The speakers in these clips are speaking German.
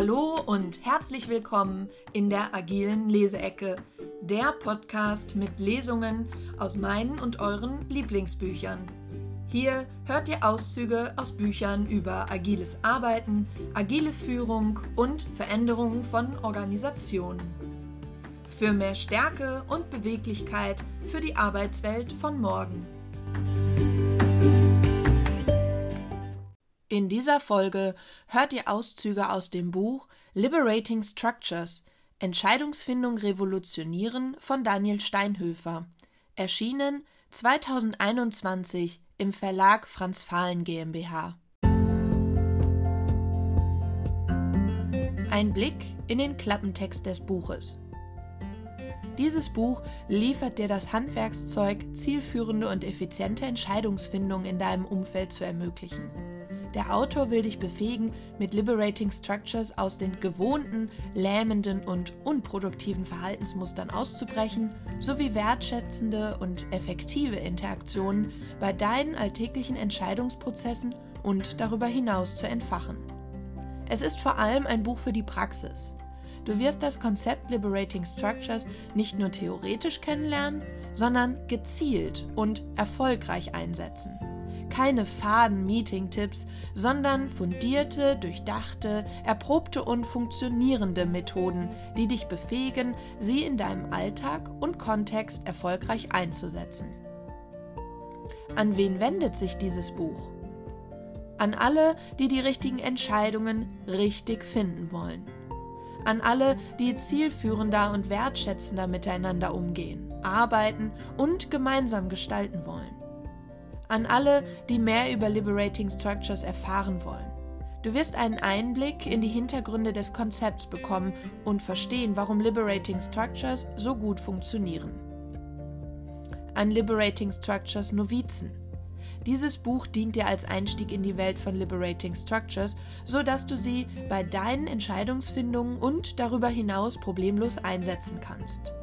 Hallo und herzlich willkommen in der agilen Leseecke, der Podcast mit Lesungen aus meinen und euren Lieblingsbüchern. Hier hört ihr Auszüge aus Büchern über agiles Arbeiten, agile Führung und Veränderungen von Organisationen. Für mehr Stärke und Beweglichkeit für die Arbeitswelt von morgen. In dieser Folge hört ihr Auszüge aus dem Buch Liberating Structures Entscheidungsfindung revolutionieren von Daniel Steinhöfer, erschienen 2021 im Verlag Franz Fahlen GmbH. Ein Blick in den Klappentext des Buches. Dieses Buch liefert dir das Handwerkszeug, zielführende und effiziente Entscheidungsfindung in deinem Umfeld zu ermöglichen. Der Autor will dich befähigen, mit Liberating Structures aus den gewohnten, lähmenden und unproduktiven Verhaltensmustern auszubrechen, sowie wertschätzende und effektive Interaktionen bei deinen alltäglichen Entscheidungsprozessen und darüber hinaus zu entfachen. Es ist vor allem ein Buch für die Praxis. Du wirst das Konzept Liberating Structures nicht nur theoretisch kennenlernen, sondern gezielt und erfolgreich einsetzen keine faden Meeting-Tipps, sondern fundierte, durchdachte, erprobte und funktionierende Methoden, die dich befähigen, sie in deinem Alltag und Kontext erfolgreich einzusetzen. An wen wendet sich dieses Buch? An alle, die die richtigen Entscheidungen richtig finden wollen. An alle, die zielführender und wertschätzender miteinander umgehen, arbeiten und gemeinsam gestalten wollen an alle, die mehr über Liberating Structures erfahren wollen. Du wirst einen Einblick in die Hintergründe des Konzepts bekommen und verstehen, warum Liberating Structures so gut funktionieren. An Liberating Structures Novizen. Dieses Buch dient dir als Einstieg in die Welt von Liberating Structures, so dass du sie bei deinen Entscheidungsfindungen und darüber hinaus problemlos einsetzen kannst.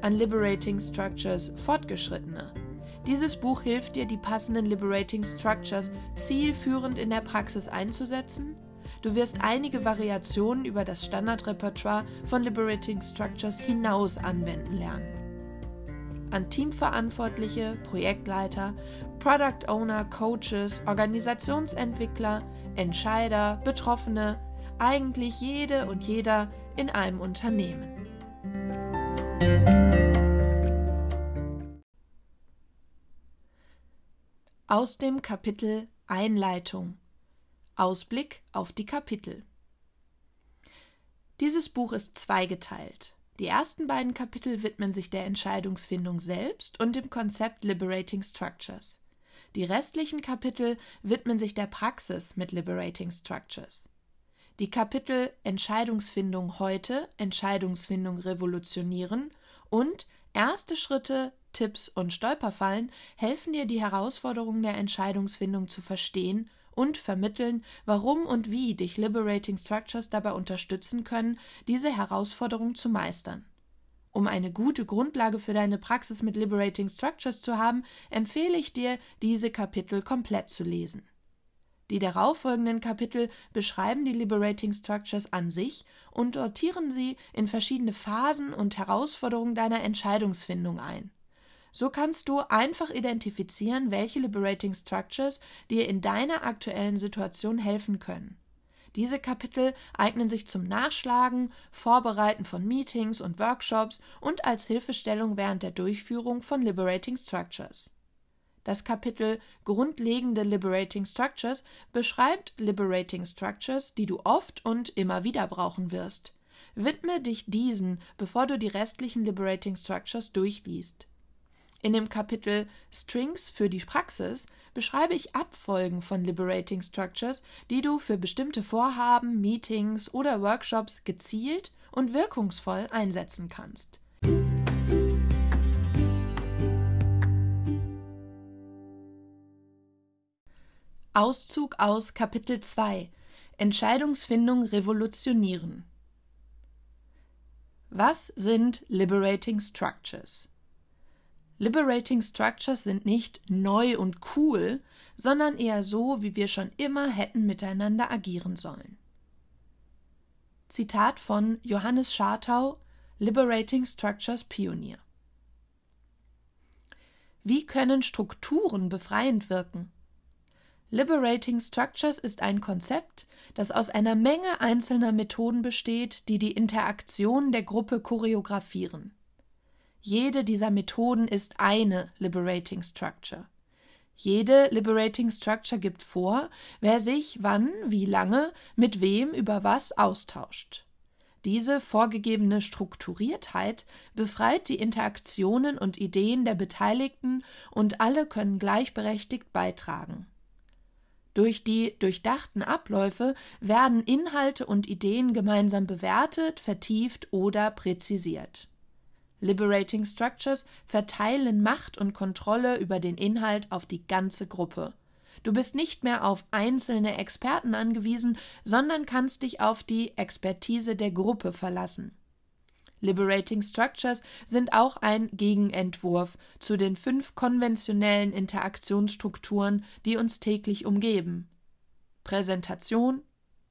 An Liberating Structures Fortgeschrittene. Dieses Buch hilft dir, die passenden Liberating Structures zielführend in der Praxis einzusetzen. Du wirst einige Variationen über das Standardrepertoire von Liberating Structures hinaus anwenden lernen. An Teamverantwortliche, Projektleiter, Product Owner, Coaches, Organisationsentwickler, Entscheider, Betroffene, eigentlich jede und jeder in einem Unternehmen. Aus dem Kapitel Einleitung Ausblick auf die Kapitel Dieses Buch ist zweigeteilt. Die ersten beiden Kapitel widmen sich der Entscheidungsfindung selbst und dem Konzept Liberating Structures. Die restlichen Kapitel widmen sich der Praxis mit Liberating Structures. Die Kapitel Entscheidungsfindung heute, Entscheidungsfindung revolutionieren und Erste Schritte Tipps und Stolperfallen helfen dir, die Herausforderungen der Entscheidungsfindung zu verstehen und vermitteln, warum und wie dich Liberating Structures dabei unterstützen können, diese Herausforderung zu meistern. Um eine gute Grundlage für deine Praxis mit Liberating Structures zu haben, empfehle ich dir, diese Kapitel komplett zu lesen. Die darauffolgenden Kapitel beschreiben die Liberating Structures an sich und sortieren sie in verschiedene Phasen und Herausforderungen deiner Entscheidungsfindung ein. So kannst du einfach identifizieren, welche Liberating Structures dir in deiner aktuellen Situation helfen können. Diese Kapitel eignen sich zum Nachschlagen, Vorbereiten von Meetings und Workshops und als Hilfestellung während der Durchführung von Liberating Structures. Das Kapitel Grundlegende Liberating Structures beschreibt Liberating Structures, die du oft und immer wieder brauchen wirst. Widme dich diesen, bevor du die restlichen Liberating Structures durchliest. In dem Kapitel Strings für die Praxis beschreibe ich Abfolgen von Liberating Structures, die du für bestimmte Vorhaben, Meetings oder Workshops gezielt und wirkungsvoll einsetzen kannst. Auszug aus Kapitel 2 Entscheidungsfindung revolutionieren. Was sind Liberating Structures? Liberating Structures sind nicht neu und cool, sondern eher so, wie wir schon immer hätten miteinander agieren sollen. Zitat von Johannes Schartau, Liberating Structures Pionier. Wie können Strukturen befreiend wirken? Liberating Structures ist ein Konzept, das aus einer Menge einzelner Methoden besteht, die die Interaktion der Gruppe choreografieren. Jede dieser Methoden ist eine Liberating Structure. Jede Liberating Structure gibt vor, wer sich wann, wie lange, mit wem über was austauscht. Diese vorgegebene Strukturiertheit befreit die Interaktionen und Ideen der Beteiligten und alle können gleichberechtigt beitragen. Durch die durchdachten Abläufe werden Inhalte und Ideen gemeinsam bewertet, vertieft oder präzisiert. Liberating Structures verteilen Macht und Kontrolle über den Inhalt auf die ganze Gruppe. Du bist nicht mehr auf einzelne Experten angewiesen, sondern kannst dich auf die Expertise der Gruppe verlassen. Liberating Structures sind auch ein Gegenentwurf zu den fünf konventionellen Interaktionsstrukturen, die uns täglich umgeben. Präsentation,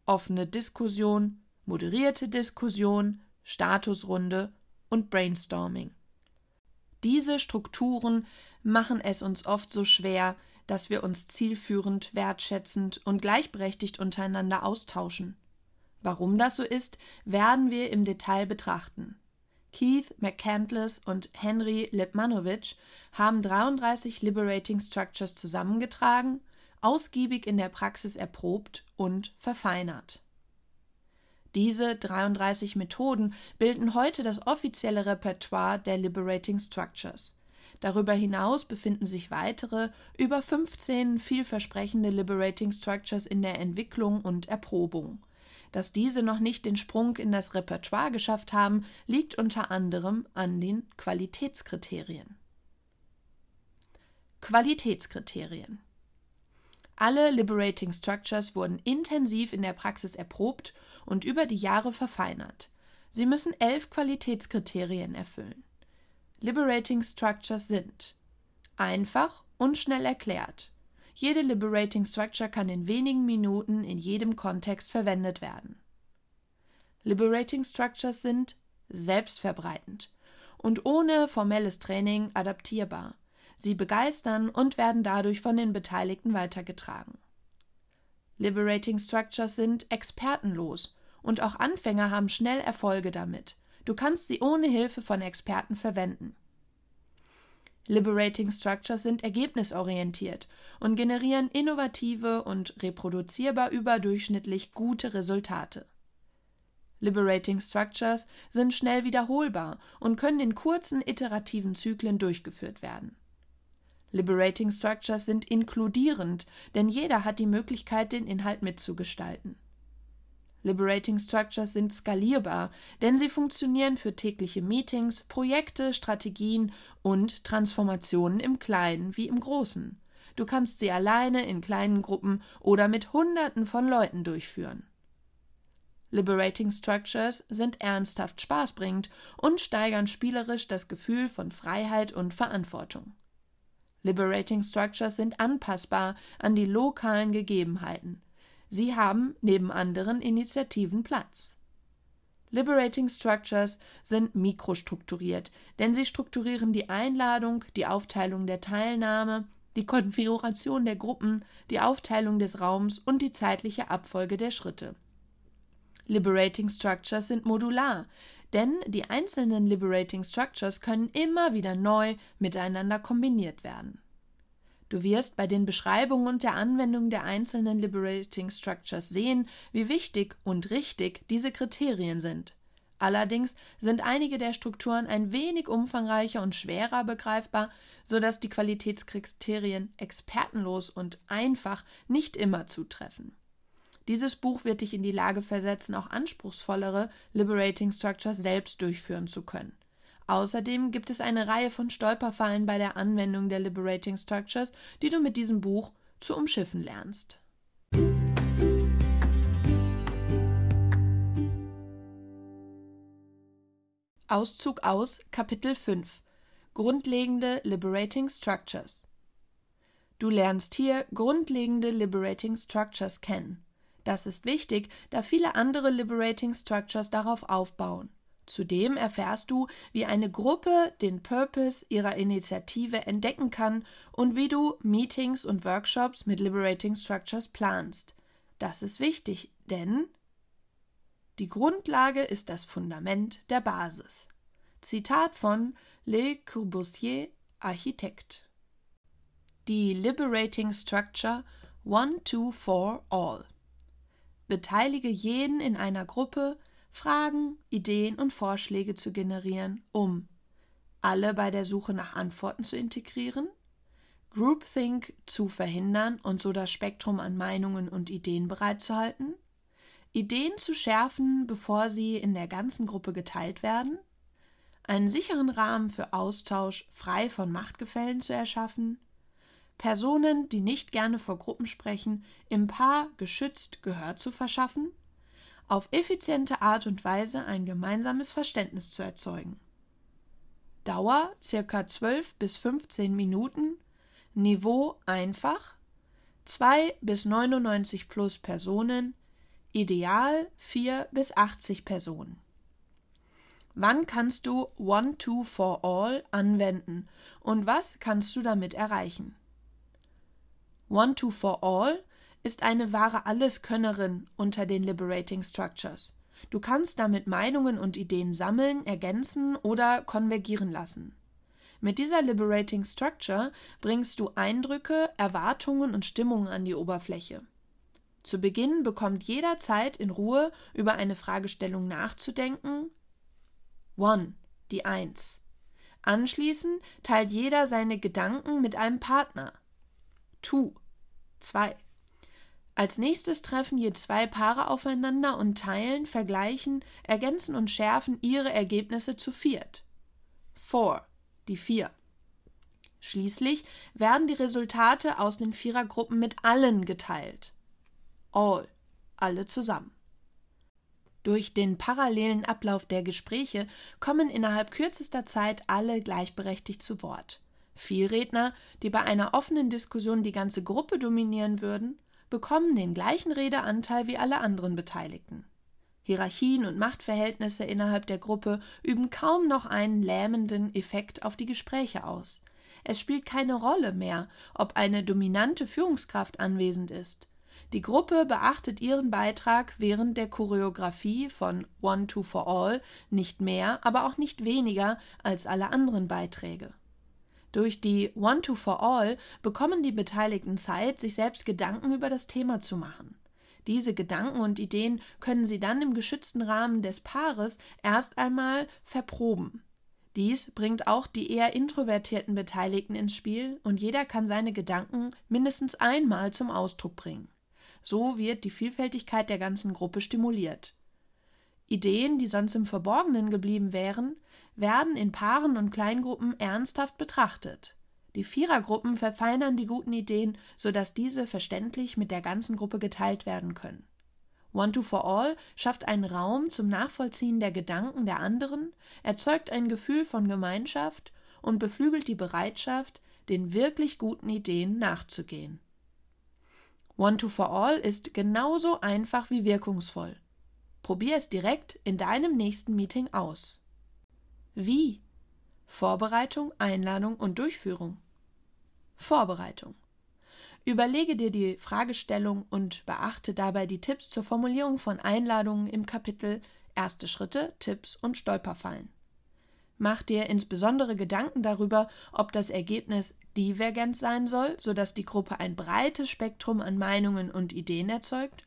offene Diskussion, moderierte Diskussion, Statusrunde und Brainstorming. Diese Strukturen machen es uns oft so schwer, dass wir uns zielführend, wertschätzend und gleichberechtigt untereinander austauschen. Warum das so ist, werden wir im Detail betrachten. Keith McCandless und Henry Lipmanowitsch haben 33 Liberating Structures zusammengetragen, ausgiebig in der Praxis erprobt und verfeinert. Diese 33 Methoden bilden heute das offizielle Repertoire der Liberating Structures. Darüber hinaus befinden sich weitere, über 15 vielversprechende Liberating Structures in der Entwicklung und Erprobung. Dass diese noch nicht den Sprung in das Repertoire geschafft haben, liegt unter anderem an den Qualitätskriterien. Qualitätskriterien Alle Liberating Structures wurden intensiv in der Praxis erprobt und über die Jahre verfeinert. Sie müssen elf Qualitätskriterien erfüllen. Liberating Structures sind einfach und schnell erklärt, jede Liberating Structure kann in wenigen Minuten in jedem Kontext verwendet werden. Liberating Structures sind selbstverbreitend und ohne formelles Training adaptierbar. Sie begeistern und werden dadurch von den Beteiligten weitergetragen. Liberating Structures sind expertenlos und auch Anfänger haben schnell Erfolge damit. Du kannst sie ohne Hilfe von Experten verwenden. Liberating Structures sind ergebnisorientiert und generieren innovative und reproduzierbar überdurchschnittlich gute Resultate. Liberating Structures sind schnell wiederholbar und können in kurzen iterativen Zyklen durchgeführt werden. Liberating Structures sind inkludierend, denn jeder hat die Möglichkeit, den Inhalt mitzugestalten. Liberating Structures sind skalierbar, denn sie funktionieren für tägliche Meetings, Projekte, Strategien und Transformationen im Kleinen wie im Großen. Du kannst sie alleine in kleinen Gruppen oder mit Hunderten von Leuten durchführen. Liberating Structures sind ernsthaft spaßbringend und steigern spielerisch das Gefühl von Freiheit und Verantwortung. Liberating Structures sind anpassbar an die lokalen Gegebenheiten. Sie haben neben anderen Initiativen Platz. Liberating Structures sind mikrostrukturiert, denn sie strukturieren die Einladung, die Aufteilung der Teilnahme, die Konfiguration der Gruppen, die Aufteilung des Raums und die zeitliche Abfolge der Schritte. Liberating Structures sind modular, denn die einzelnen Liberating Structures können immer wieder neu miteinander kombiniert werden. Du wirst bei den Beschreibungen und der Anwendung der einzelnen Liberating Structures sehen, wie wichtig und richtig diese Kriterien sind. Allerdings sind einige der Strukturen ein wenig umfangreicher und schwerer begreifbar, so dass die Qualitätskriterien expertenlos und einfach nicht immer zutreffen. Dieses Buch wird dich in die Lage versetzen, auch anspruchsvollere Liberating Structures selbst durchführen zu können. Außerdem gibt es eine Reihe von Stolperfallen bei der Anwendung der Liberating Structures, die du mit diesem Buch zu umschiffen lernst. Auszug aus Kapitel 5 Grundlegende Liberating Structures Du lernst hier grundlegende Liberating Structures kennen. Das ist wichtig, da viele andere Liberating Structures darauf aufbauen. Zudem erfährst du, wie eine Gruppe den Purpose ihrer Initiative entdecken kann und wie du Meetings und Workshops mit Liberating Structures planst. Das ist wichtig, denn die Grundlage ist das Fundament der Basis. Zitat von Le Corbusier, Architekt. Die Liberating Structure One, Two, Four, All. Beteilige jeden in einer Gruppe, Fragen, Ideen und Vorschläge zu generieren, um alle bei der Suche nach Antworten zu integrieren, Groupthink zu verhindern und so das Spektrum an Meinungen und Ideen bereitzuhalten, Ideen zu schärfen, bevor sie in der ganzen Gruppe geteilt werden, einen sicheren Rahmen für Austausch frei von Machtgefällen zu erschaffen, Personen, die nicht gerne vor Gruppen sprechen, im Paar geschützt Gehör zu verschaffen, auf effiziente Art und Weise ein gemeinsames Verständnis zu erzeugen. Dauer circa 12 bis 15 Minuten, Niveau einfach, 2 bis 99 plus Personen, ideal 4 bis 80 Personen. Wann kannst du One Two for All anwenden und was kannst du damit erreichen? One Two for All ist eine wahre Alleskönnerin unter den Liberating Structures. Du kannst damit Meinungen und Ideen sammeln, ergänzen oder konvergieren lassen. Mit dieser Liberating Structure bringst du Eindrücke, Erwartungen und Stimmungen an die Oberfläche. Zu Beginn bekommt jeder Zeit in Ruhe über eine Fragestellung nachzudenken. One, die Eins. Anschließend teilt jeder seine Gedanken mit einem Partner. Two, zwei. Als nächstes treffen je zwei Paare aufeinander und teilen, vergleichen, ergänzen und schärfen ihre Ergebnisse zu viert. Four, die vier. Schließlich werden die Resultate aus den Vierergruppen mit allen geteilt. All, alle zusammen. Durch den parallelen Ablauf der Gespräche kommen innerhalb kürzester Zeit alle gleichberechtigt zu Wort. Vielredner, die bei einer offenen Diskussion die ganze Gruppe dominieren würden, bekommen den gleichen Redeanteil wie alle anderen Beteiligten. Hierarchien und Machtverhältnisse innerhalb der Gruppe üben kaum noch einen lähmenden Effekt auf die Gespräche aus. Es spielt keine Rolle mehr, ob eine dominante Führungskraft anwesend ist. Die Gruppe beachtet ihren Beitrag während der Choreografie von One Two for All nicht mehr, aber auch nicht weniger als alle anderen Beiträge. Durch die One Two for All bekommen die Beteiligten Zeit, sich selbst Gedanken über das Thema zu machen. Diese Gedanken und Ideen können sie dann im geschützten Rahmen des Paares erst einmal verproben. Dies bringt auch die eher introvertierten Beteiligten ins Spiel und jeder kann seine Gedanken mindestens einmal zum Ausdruck bringen. So wird die Vielfältigkeit der ganzen Gruppe stimuliert. Ideen, die sonst im Verborgenen geblieben wären, werden in Paaren und Kleingruppen ernsthaft betrachtet. Die Vierergruppen verfeinern die guten Ideen, sodass diese verständlich mit der ganzen Gruppe geteilt werden können. One to for All schafft einen Raum zum Nachvollziehen der Gedanken der anderen, erzeugt ein Gefühl von Gemeinschaft und beflügelt die Bereitschaft, den wirklich guten Ideen nachzugehen. One to for All ist genauso einfach wie wirkungsvoll. Probier es direkt in deinem nächsten Meeting aus. Wie? Vorbereitung, Einladung und Durchführung. Vorbereitung. Überlege dir die Fragestellung und beachte dabei die Tipps zur Formulierung von Einladungen im Kapitel Erste Schritte, Tipps und Stolperfallen. Mach dir insbesondere Gedanken darüber, ob das Ergebnis divergent sein soll, sodass die Gruppe ein breites Spektrum an Meinungen und Ideen erzeugt,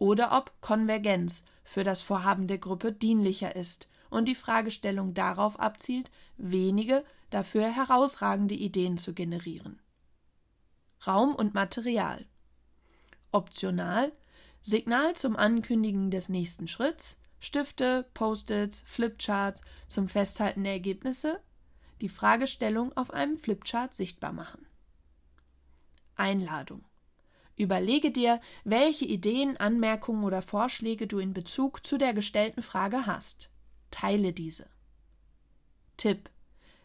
oder ob Konvergenz für das Vorhaben der Gruppe dienlicher ist und die Fragestellung darauf abzielt, wenige, dafür herausragende Ideen zu generieren. Raum und Material. Optional Signal zum Ankündigen des nächsten Schritts, Stifte, Post-its, Flipcharts zum Festhalten der Ergebnisse, die Fragestellung auf einem Flipchart sichtbar machen. Einladung. Überlege dir, welche Ideen, Anmerkungen oder Vorschläge du in Bezug zu der gestellten Frage hast. Teile diese. Tipp.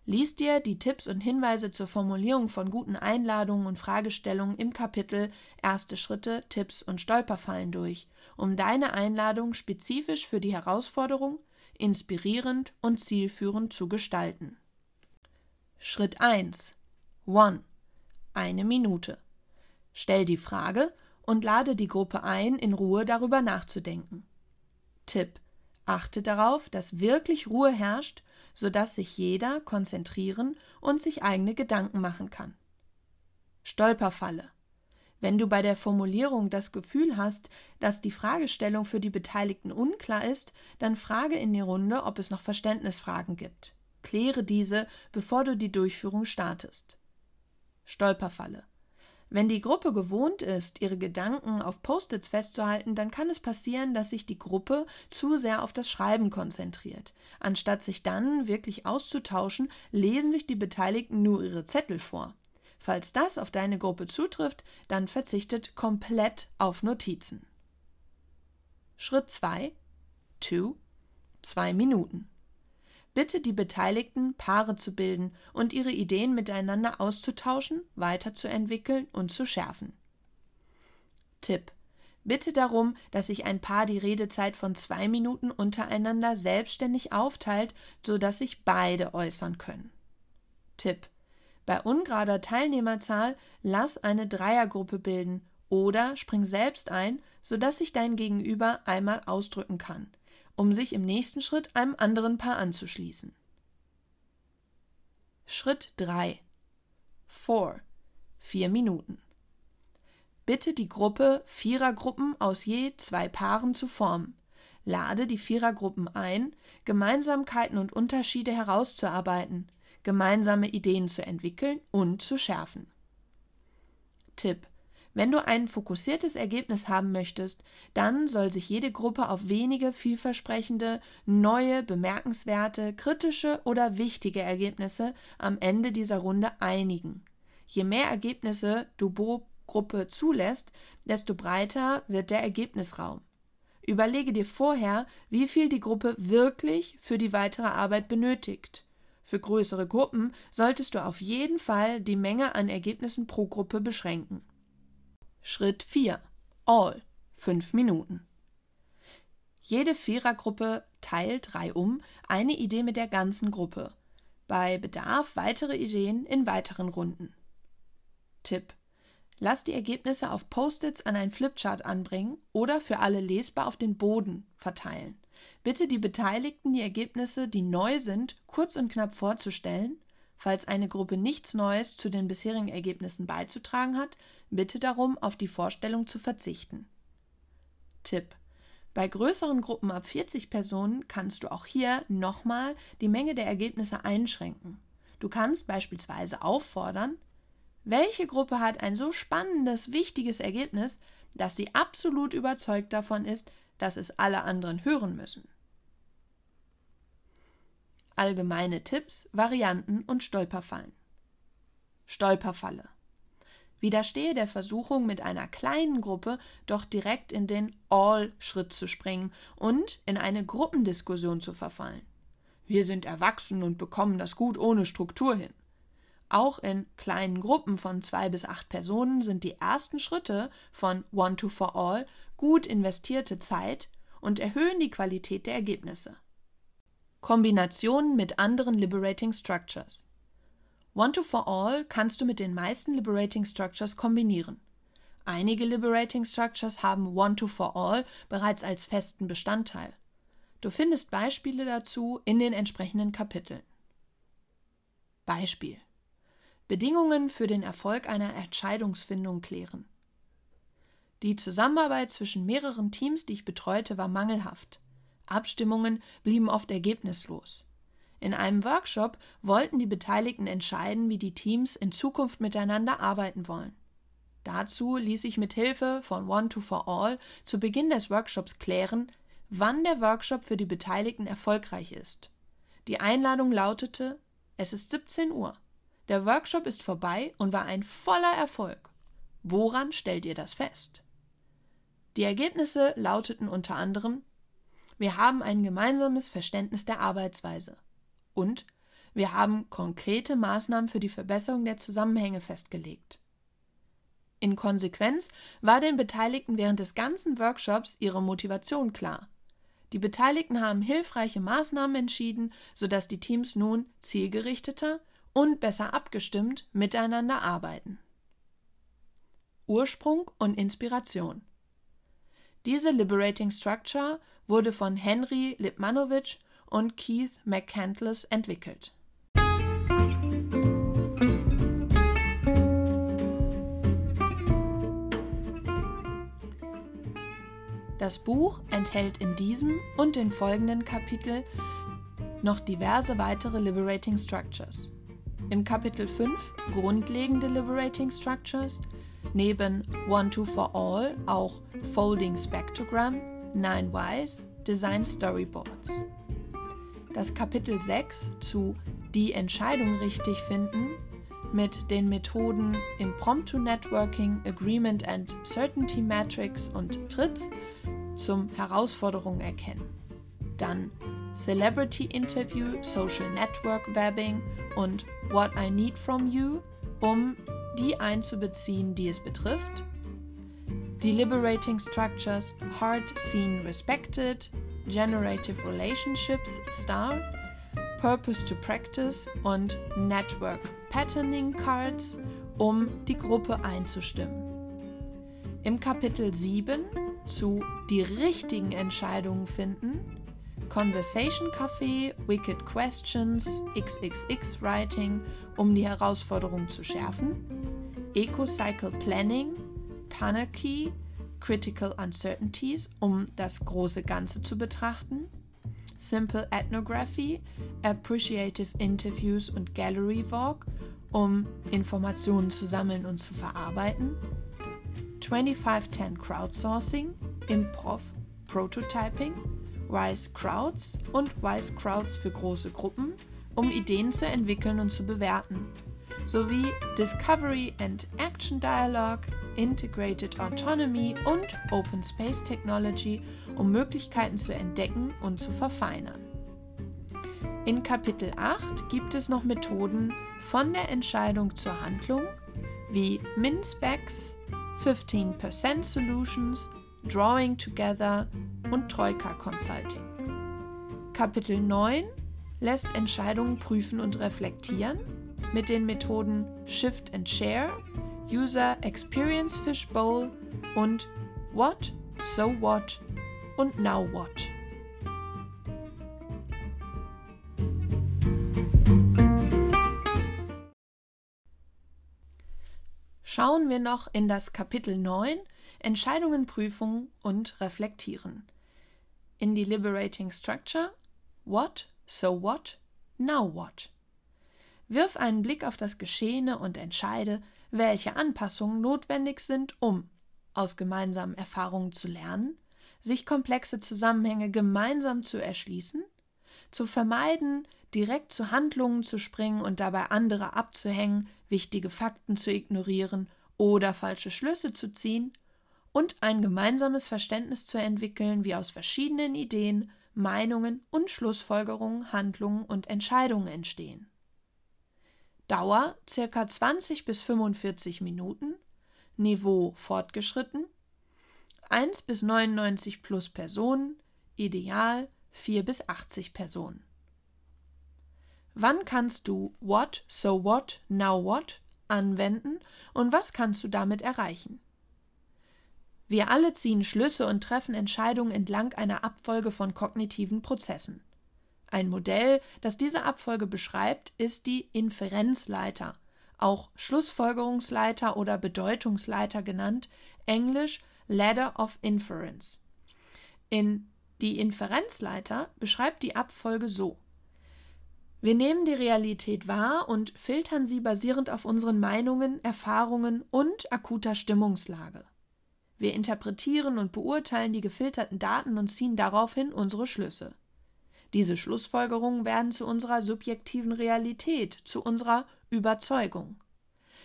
Lies dir die Tipps und Hinweise zur Formulierung von guten Einladungen und Fragestellungen im Kapitel Erste Schritte, Tipps und Stolperfallen durch, um deine Einladung spezifisch für die Herausforderung, inspirierend und zielführend zu gestalten. Schritt 1. One. Eine Minute. Stell die Frage und lade die Gruppe ein, in Ruhe darüber nachzudenken. Tipp. Achte darauf, dass wirklich Ruhe herrscht sodass sich jeder konzentrieren und sich eigene Gedanken machen kann. Stolperfalle. Wenn du bei der Formulierung das Gefühl hast, dass die Fragestellung für die Beteiligten unklar ist, dann frage in die Runde, ob es noch Verständnisfragen gibt. Kläre diese, bevor du die Durchführung startest. Stolperfalle. Wenn die Gruppe gewohnt ist, ihre Gedanken auf Post-its festzuhalten, dann kann es passieren, dass sich die Gruppe zu sehr auf das Schreiben konzentriert. Anstatt sich dann wirklich auszutauschen, lesen sich die Beteiligten nur ihre Zettel vor. Falls das auf deine Gruppe zutrifft, dann verzichtet komplett auf Notizen. Schritt 2 2 2 Minuten. Bitte die Beteiligten, Paare zu bilden und ihre Ideen miteinander auszutauschen, weiterzuentwickeln und zu schärfen. Tipp. Bitte darum, dass sich ein Paar die Redezeit von zwei Minuten untereinander selbstständig aufteilt, sodass sich beide äußern können. Tipp. Bei ungerader Teilnehmerzahl lass eine Dreiergruppe bilden oder spring selbst ein, sodass sich dein Gegenüber einmal ausdrücken kann um sich im nächsten Schritt einem anderen Paar anzuschließen. Schritt 3 4 Vier Minuten Bitte die Gruppe Vierergruppen aus je zwei Paaren zu formen. Lade die Vierergruppen ein, Gemeinsamkeiten und Unterschiede herauszuarbeiten, gemeinsame Ideen zu entwickeln und zu schärfen. Tipp wenn du ein fokussiertes Ergebnis haben möchtest, dann soll sich jede Gruppe auf wenige vielversprechende, neue, bemerkenswerte, kritische oder wichtige Ergebnisse am Ende dieser Runde einigen. Je mehr Ergebnisse du pro Gruppe zulässt, desto breiter wird der Ergebnisraum. Überlege dir vorher, wie viel die Gruppe wirklich für die weitere Arbeit benötigt. Für größere Gruppen solltest du auf jeden Fall die Menge an Ergebnissen pro Gruppe beschränken. Schritt 4. All. 5 Minuten. Jede Vierergruppe teilt reihum eine Idee mit der ganzen Gruppe. Bei Bedarf weitere Ideen in weiteren Runden. Tipp. Lass die Ergebnisse auf Post-its an ein Flipchart anbringen oder für alle lesbar auf den Boden verteilen. Bitte die Beteiligten, die Ergebnisse, die neu sind, kurz und knapp vorzustellen. Falls eine Gruppe nichts Neues zu den bisherigen Ergebnissen beizutragen hat, bitte darum, auf die Vorstellung zu verzichten. Tipp. Bei größeren Gruppen ab 40 Personen kannst du auch hier nochmal die Menge der Ergebnisse einschränken. Du kannst beispielsweise auffordern, welche Gruppe hat ein so spannendes, wichtiges Ergebnis, dass sie absolut überzeugt davon ist, dass es alle anderen hören müssen. Allgemeine Tipps, Varianten und Stolperfallen. Stolperfalle. Widerstehe der Versuchung, mit einer kleinen Gruppe doch direkt in den All-Schritt zu springen und in eine Gruppendiskussion zu verfallen. Wir sind erwachsen und bekommen das gut ohne Struktur hin. Auch in kleinen Gruppen von zwei bis acht Personen sind die ersten Schritte von One to For All gut investierte Zeit und erhöhen die Qualität der Ergebnisse. Kombinationen mit anderen Liberating Structures. One-to-for-all kannst du mit den meisten Liberating Structures kombinieren. Einige Liberating Structures haben One-to-for-all bereits als festen Bestandteil. Du findest Beispiele dazu in den entsprechenden Kapiteln. Beispiel Bedingungen für den Erfolg einer Entscheidungsfindung klären. Die Zusammenarbeit zwischen mehreren Teams, die ich betreute, war mangelhaft. Abstimmungen blieben oft ergebnislos. In einem Workshop wollten die Beteiligten entscheiden, wie die Teams in Zukunft miteinander arbeiten wollen. Dazu ließ sich mit Hilfe von One to For All zu Beginn des Workshops klären, wann der Workshop für die Beteiligten erfolgreich ist. Die Einladung lautete: Es ist 17 Uhr. Der Workshop ist vorbei und war ein voller Erfolg. Woran stellt ihr das fest? Die Ergebnisse lauteten unter anderem: Wir haben ein gemeinsames Verständnis der Arbeitsweise. Und Wir haben konkrete Maßnahmen für die Verbesserung der Zusammenhänge festgelegt. In Konsequenz war den Beteiligten während des ganzen Workshops ihre Motivation klar. Die Beteiligten haben hilfreiche Maßnahmen entschieden, sodass die Teams nun zielgerichteter und besser abgestimmt miteinander arbeiten. Ursprung und Inspiration Diese Liberating Structure wurde von Henry Lipmanowitsch und Keith McCandless entwickelt. Das Buch enthält in diesem und den folgenden Kapitel noch diverse weitere Liberating Structures. Im Kapitel 5 Grundlegende Liberating Structures neben One Two for All auch Folding Spectrogram, Nine Whys, Design Storyboards. Das Kapitel 6 zu Die Entscheidung richtig finden mit den Methoden Impromptu Networking, Agreement and Certainty Matrix und TRITS zum Herausforderungen erkennen. Dann Celebrity Interview, Social Network Webbing und What I Need from You, um die einzubeziehen, die es betrifft. Deliberating Structures, Hard Seen Respected, Generative Relationships, Star, Purpose to Practice und Network Patterning Cards, um die Gruppe einzustimmen. Im Kapitel 7 zu die richtigen Entscheidungen finden, Conversation Café, Wicked Questions, XXX Writing, um die Herausforderung zu schärfen, Eco-Cycle Planning, Panarchy, Critical Uncertainties, um das große Ganze zu betrachten, Simple Ethnography, Appreciative Interviews und Gallery Walk, um Informationen zu sammeln und zu verarbeiten, 2510 Crowdsourcing, Improv Prototyping, Wise Crowds und Wise Crowds für große Gruppen, um Ideen zu entwickeln und zu bewerten, sowie Discovery and Action Dialogue, Integrated Autonomy und Open Space Technology, um Möglichkeiten zu entdecken und zu verfeinern. In Kapitel 8 gibt es noch Methoden von der Entscheidung zur Handlung wie MinSpecs, 15% Solutions, Drawing Together und Troika Consulting. Kapitel 9 lässt Entscheidungen prüfen und reflektieren mit den Methoden Shift and Share, User Experience Fishbowl und What, So What und Now What. Schauen wir noch in das Kapitel 9 Entscheidungen prüfen und reflektieren. In die Liberating Structure What, So What, Now What. Wirf einen Blick auf das Geschehene und entscheide, welche Anpassungen notwendig sind, um aus gemeinsamen Erfahrungen zu lernen, sich komplexe Zusammenhänge gemeinsam zu erschließen, zu vermeiden, direkt zu Handlungen zu springen und dabei andere abzuhängen, wichtige Fakten zu ignorieren oder falsche Schlüsse zu ziehen und ein gemeinsames Verständnis zu entwickeln, wie aus verschiedenen Ideen, Meinungen und Schlussfolgerungen Handlungen und Entscheidungen entstehen. Dauer ca. 20 bis 45 Minuten, Niveau fortgeschritten, 1 bis 99 plus Personen, ideal 4 bis 80 Personen. Wann kannst du What, So What, Now What anwenden und was kannst du damit erreichen? Wir alle ziehen Schlüsse und treffen Entscheidungen entlang einer Abfolge von kognitiven Prozessen. Ein Modell, das diese Abfolge beschreibt, ist die Inferenzleiter, auch Schlussfolgerungsleiter oder Bedeutungsleiter genannt, englisch Ladder of Inference. In die Inferenzleiter beschreibt die Abfolge so. Wir nehmen die Realität wahr und filtern sie basierend auf unseren Meinungen, Erfahrungen und akuter Stimmungslage. Wir interpretieren und beurteilen die gefilterten Daten und ziehen daraufhin unsere Schlüsse. Diese Schlussfolgerungen werden zu unserer subjektiven Realität, zu unserer Überzeugung.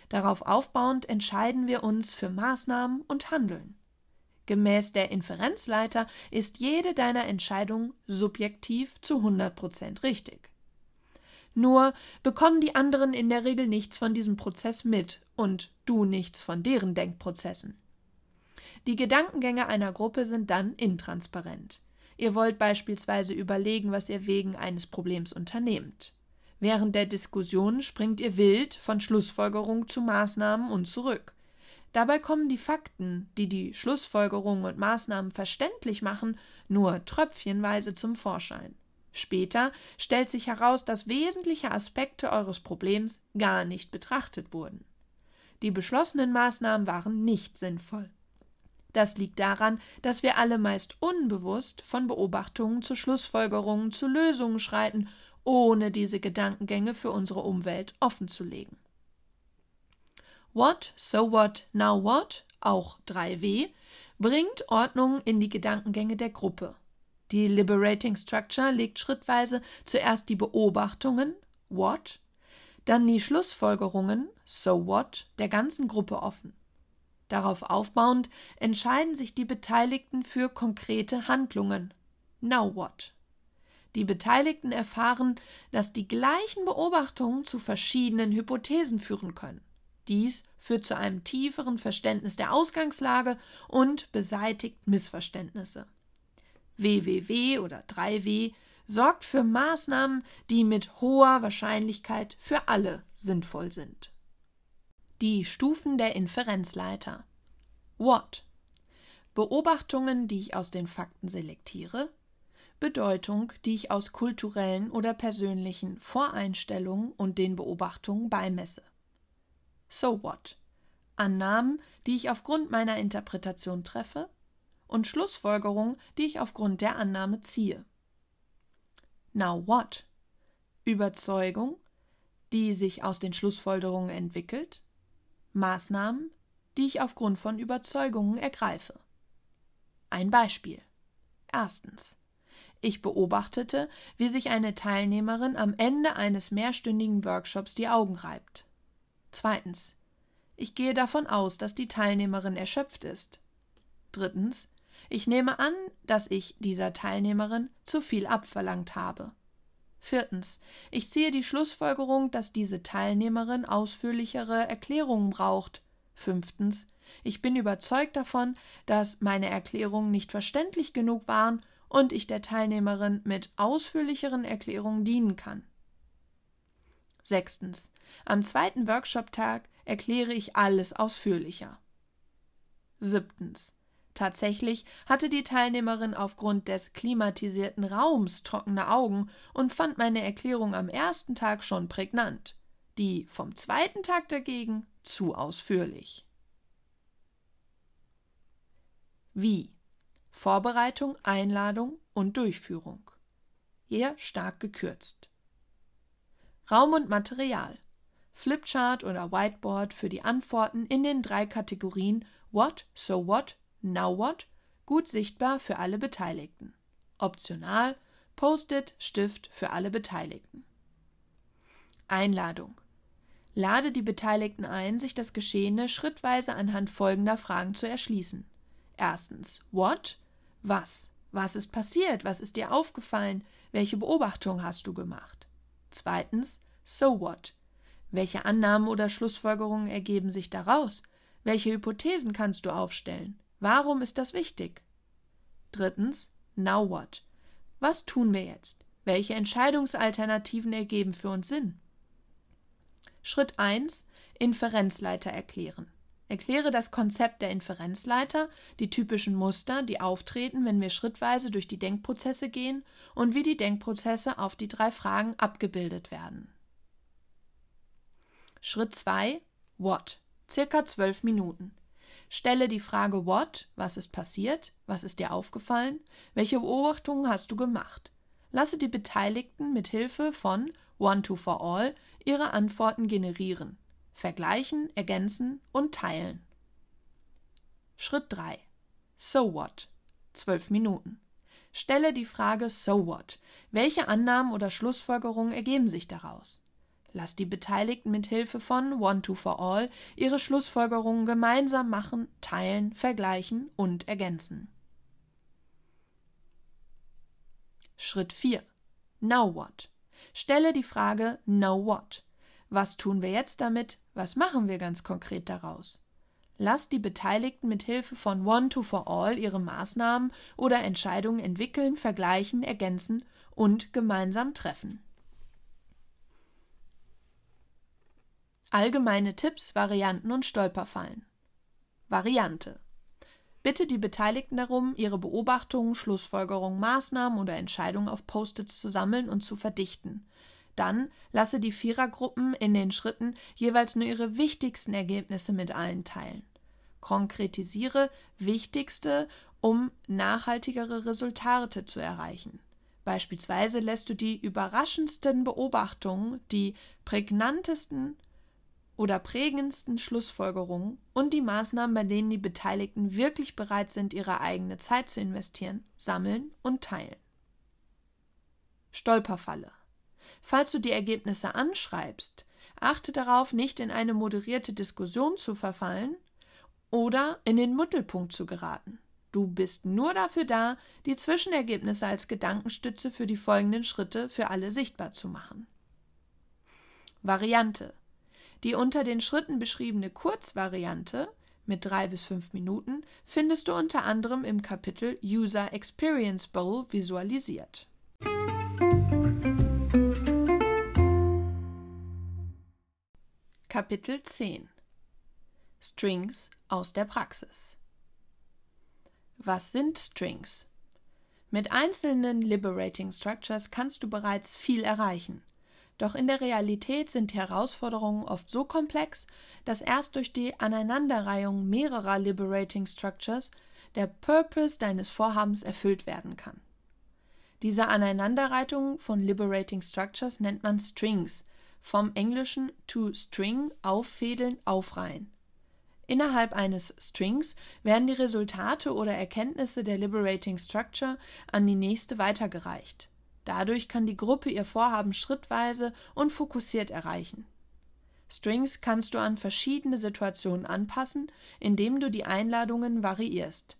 Darauf aufbauend entscheiden wir uns für Maßnahmen und Handeln. Gemäß der Inferenzleiter ist jede deiner Entscheidungen subjektiv zu 100% richtig. Nur bekommen die anderen in der Regel nichts von diesem Prozess mit und du nichts von deren Denkprozessen. Die Gedankengänge einer Gruppe sind dann intransparent. Ihr wollt beispielsweise überlegen, was ihr wegen eines Problems unternehmt. Während der Diskussion springt ihr wild von Schlussfolgerung zu Maßnahmen und zurück. Dabei kommen die Fakten, die die Schlussfolgerungen und Maßnahmen verständlich machen, nur tröpfchenweise zum Vorschein. Später stellt sich heraus, dass wesentliche Aspekte eures Problems gar nicht betrachtet wurden. Die beschlossenen Maßnahmen waren nicht sinnvoll. Das liegt daran, dass wir alle meist unbewusst von Beobachtungen zu Schlussfolgerungen zu Lösungen schreiten, ohne diese Gedankengänge für unsere Umwelt offenzulegen. What, so what, now what, auch 3w, bringt Ordnung in die Gedankengänge der Gruppe. Die Liberating Structure legt schrittweise zuerst die Beobachtungen, what, dann die Schlussfolgerungen, so what, der ganzen Gruppe offen. Darauf aufbauend entscheiden sich die Beteiligten für konkrete Handlungen. Now what? Die Beteiligten erfahren, dass die gleichen Beobachtungen zu verschiedenen Hypothesen führen können. Dies führt zu einem tieferen Verständnis der Ausgangslage und beseitigt Missverständnisse. WWW oder 3W sorgt für Maßnahmen, die mit hoher Wahrscheinlichkeit für alle sinnvoll sind. Die Stufen der Inferenzleiter. What? Beobachtungen, die ich aus den Fakten selektiere. Bedeutung, die ich aus kulturellen oder persönlichen Voreinstellungen und den Beobachtungen beimesse. So what? Annahmen, die ich aufgrund meiner Interpretation treffe. Und Schlussfolgerungen, die ich aufgrund der Annahme ziehe. Now what? Überzeugung, die sich aus den Schlussfolgerungen entwickelt. Maßnahmen, die ich aufgrund von Überzeugungen ergreife. Ein Beispiel. Erstens. Ich beobachtete, wie sich eine Teilnehmerin am Ende eines mehrstündigen Workshops die Augen reibt. Zweitens. Ich gehe davon aus, dass die Teilnehmerin erschöpft ist. Drittens. Ich nehme an, dass ich dieser Teilnehmerin zu viel abverlangt habe. Viertens. Ich ziehe die Schlussfolgerung, dass diese Teilnehmerin ausführlichere Erklärungen braucht. Fünftens. Ich bin überzeugt davon, dass meine Erklärungen nicht verständlich genug waren und ich der Teilnehmerin mit ausführlicheren Erklärungen dienen kann. Sechstens. Am zweiten Workshop-Tag erkläre ich alles ausführlicher. Siebtens. Tatsächlich hatte die Teilnehmerin aufgrund des klimatisierten Raums trockene Augen und fand meine Erklärung am ersten Tag schon prägnant, die vom zweiten Tag dagegen zu ausführlich. Wie Vorbereitung, Einladung und Durchführung. Eher stark gekürzt. Raum und Material. Flipchart oder Whiteboard für die Antworten in den drei Kategorien What, So What, Now What, gut sichtbar für alle Beteiligten. Optional Post-it, Stift für alle Beteiligten. Einladung. Lade die Beteiligten ein, sich das Geschehene schrittweise anhand folgender Fragen zu erschließen. Erstens, what? Was? Was ist passiert? Was ist dir aufgefallen? Welche Beobachtung hast du gemacht? Zweitens, so what? Welche Annahmen oder Schlussfolgerungen ergeben sich daraus? Welche Hypothesen kannst du aufstellen? Warum ist das wichtig? Drittens, now what? Was tun wir jetzt? Welche Entscheidungsalternativen ergeben für uns Sinn? Schritt 1. Inferenzleiter erklären. Erkläre das Konzept der Inferenzleiter, die typischen Muster, die auftreten, wenn wir schrittweise durch die Denkprozesse gehen und wie die Denkprozesse auf die drei Fragen abgebildet werden. Schritt 2 What? Circa zwölf Minuten. Stelle die Frage What? Was ist passiert? Was ist dir aufgefallen? Welche Beobachtungen hast du gemacht? Lasse die Beteiligten mit Hilfe von One to for All ihre Antworten generieren vergleichen, ergänzen und teilen. Schritt 3. So what? 12 Minuten. Stelle die Frage So what? Welche Annahmen oder Schlussfolgerungen ergeben sich daraus? Lass die Beteiligten mit Hilfe von One to for All ihre Schlussfolgerungen gemeinsam machen, teilen, vergleichen und ergänzen. Schritt 4. Now what? Stelle die Frage Now what? Was tun wir jetzt damit? Was machen wir ganz konkret daraus? Lass die Beteiligten mit Hilfe von One to for All ihre Maßnahmen oder Entscheidungen entwickeln, vergleichen, ergänzen und gemeinsam treffen. Allgemeine Tipps, Varianten und Stolperfallen. Variante. Bitte die Beteiligten darum, ihre Beobachtungen, Schlussfolgerungen, Maßnahmen oder Entscheidungen auf Post-its zu sammeln und zu verdichten. Dann lasse die Vierergruppen in den Schritten jeweils nur ihre wichtigsten Ergebnisse mit allen teilen. Konkretisiere wichtigste, um nachhaltigere Resultate zu erreichen. Beispielsweise lässt du die überraschendsten Beobachtungen, die prägnantesten oder prägendsten Schlussfolgerungen und die Maßnahmen, bei denen die Beteiligten wirklich bereit sind, ihre eigene Zeit zu investieren, sammeln und teilen. Stolperfalle. Falls du die Ergebnisse anschreibst, achte darauf, nicht in eine moderierte Diskussion zu verfallen oder in den Mittelpunkt zu geraten. Du bist nur dafür da, die Zwischenergebnisse als Gedankenstütze für die folgenden Schritte für alle sichtbar zu machen. Variante. Die unter den Schritten beschriebene Kurzvariante mit drei bis fünf Minuten findest du unter anderem im Kapitel User Experience Bowl visualisiert. Kapitel 10 Strings aus der Praxis Was sind Strings? Mit einzelnen Liberating Structures kannst du bereits viel erreichen. Doch in der Realität sind die Herausforderungen oft so komplex, dass erst durch die Aneinanderreihung mehrerer Liberating Structures der Purpose deines Vorhabens erfüllt werden kann. Diese Aneinanderreihung von Liberating Structures nennt man Strings, vom Englischen to string auffädeln, aufreihen. Innerhalb eines Strings werden die Resultate oder Erkenntnisse der Liberating Structure an die nächste weitergereicht. Dadurch kann die Gruppe ihr Vorhaben schrittweise und fokussiert erreichen. Strings kannst du an verschiedene Situationen anpassen, indem du die Einladungen variierst.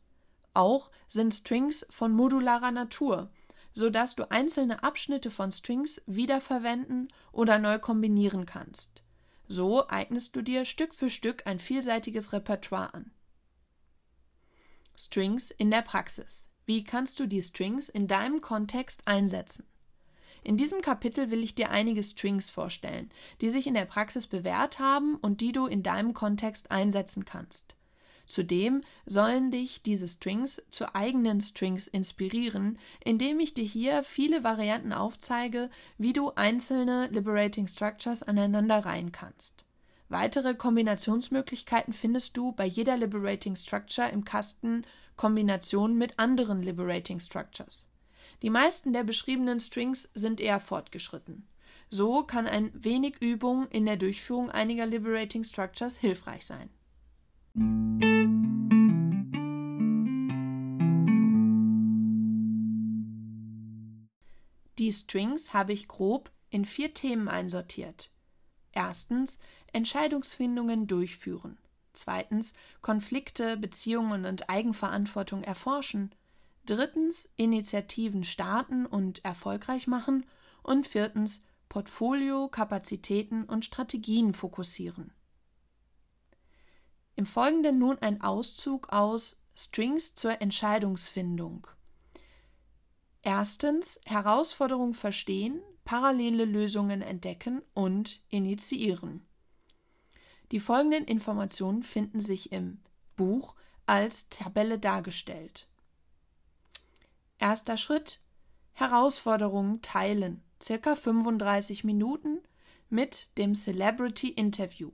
Auch sind Strings von modularer Natur, so dass du einzelne Abschnitte von Strings wiederverwenden oder neu kombinieren kannst. So eignest du dir Stück für Stück ein vielseitiges Repertoire an. Strings in der Praxis. Wie kannst du die Strings in deinem Kontext einsetzen? In diesem Kapitel will ich dir einige Strings vorstellen, die sich in der Praxis bewährt haben und die du in deinem Kontext einsetzen kannst. Zudem sollen dich diese Strings zu eigenen Strings inspirieren, indem ich dir hier viele Varianten aufzeige, wie du einzelne Liberating Structures aneinanderreihen kannst. Weitere Kombinationsmöglichkeiten findest du bei jeder Liberating Structure im Kasten Kombinationen mit anderen Liberating Structures. Die meisten der beschriebenen Strings sind eher fortgeschritten. So kann ein wenig Übung in der Durchführung einiger Liberating Structures hilfreich sein. Die Strings habe ich grob in vier Themen einsortiert. Erstens Entscheidungsfindungen durchführen. Zweitens Konflikte, Beziehungen und Eigenverantwortung erforschen. Drittens Initiativen starten und erfolgreich machen. Und viertens Portfolio, Kapazitäten und Strategien fokussieren. Im Folgenden nun ein Auszug aus Strings zur Entscheidungsfindung. Erstens Herausforderungen verstehen, parallele Lösungen entdecken und initiieren. Die folgenden Informationen finden sich im Buch als Tabelle dargestellt. Erster Schritt Herausforderungen teilen, circa 35 Minuten mit dem Celebrity Interview.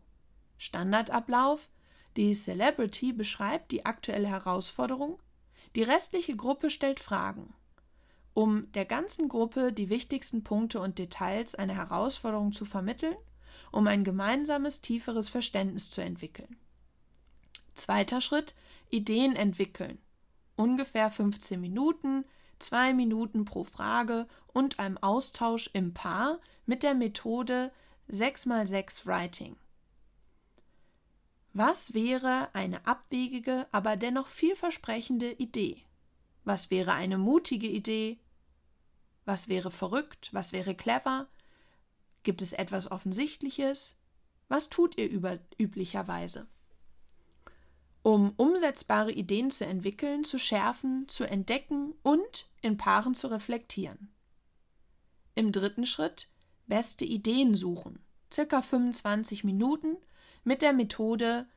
Standardablauf die Celebrity beschreibt die aktuelle Herausforderung, die restliche Gruppe stellt Fragen. Um der ganzen Gruppe die wichtigsten Punkte und Details einer Herausforderung zu vermitteln, um ein gemeinsames, tieferes Verständnis zu entwickeln. Zweiter Schritt: Ideen entwickeln. Ungefähr 15 Minuten, zwei Minuten pro Frage und einem Austausch im Paar mit der Methode 6x6 Writing. Was wäre eine abwegige, aber dennoch vielversprechende Idee? Was wäre eine mutige Idee? Was wäre verrückt? Was wäre clever? Gibt es etwas Offensichtliches? Was tut ihr über, üblicherweise? Um umsetzbare Ideen zu entwickeln, zu schärfen, zu entdecken und in Paaren zu reflektieren. Im dritten Schritt beste Ideen suchen, circa 25 Minuten mit der Methode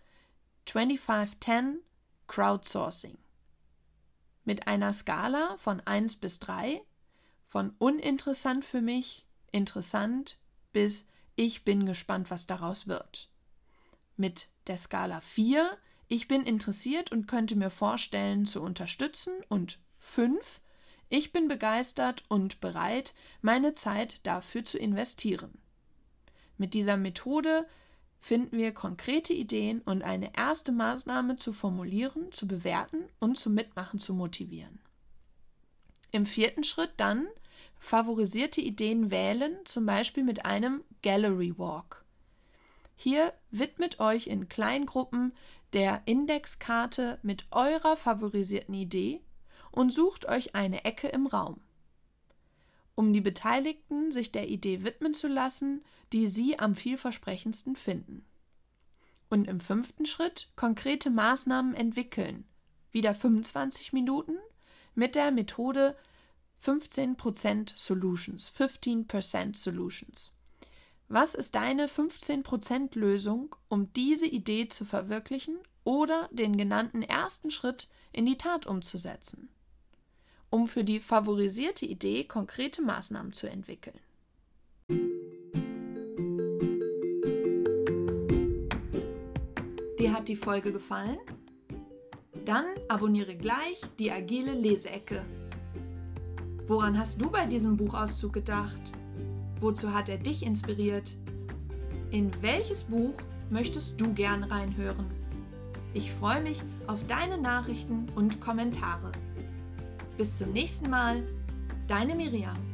2510 Crowdsourcing. Mit einer Skala von 1 bis 3, von uninteressant für mich, interessant bis ich bin gespannt, was daraus wird. Mit der Skala 4, ich bin interessiert und könnte mir vorstellen zu unterstützen und 5, ich bin begeistert und bereit, meine Zeit dafür zu investieren. Mit dieser Methode finden wir konkrete Ideen und eine erste Maßnahme zu formulieren, zu bewerten und zum Mitmachen zu motivieren. Im vierten Schritt dann favorisierte Ideen wählen, zum Beispiel mit einem Gallery Walk. Hier widmet euch in Kleingruppen der Indexkarte mit eurer favorisierten Idee und sucht euch eine Ecke im Raum. Um die Beteiligten sich der Idee widmen zu lassen, die sie am vielversprechendsten finden. Und im fünften Schritt konkrete Maßnahmen entwickeln, wieder 25 Minuten, mit der Methode 15% Solutions, 15% Solutions. Was ist deine 15% Lösung, um diese Idee zu verwirklichen oder den genannten ersten Schritt in die Tat umzusetzen? Um für die favorisierte Idee konkrete Maßnahmen zu entwickeln. Dir hat die Folge gefallen? Dann abonniere gleich die agile Leseecke Woran hast du bei diesem Buchauszug gedacht? Wozu hat er dich inspiriert? In welches Buch möchtest du gern reinhören? Ich freue mich auf deine Nachrichten und Kommentare. Bis zum nächsten Mal, deine Miriam.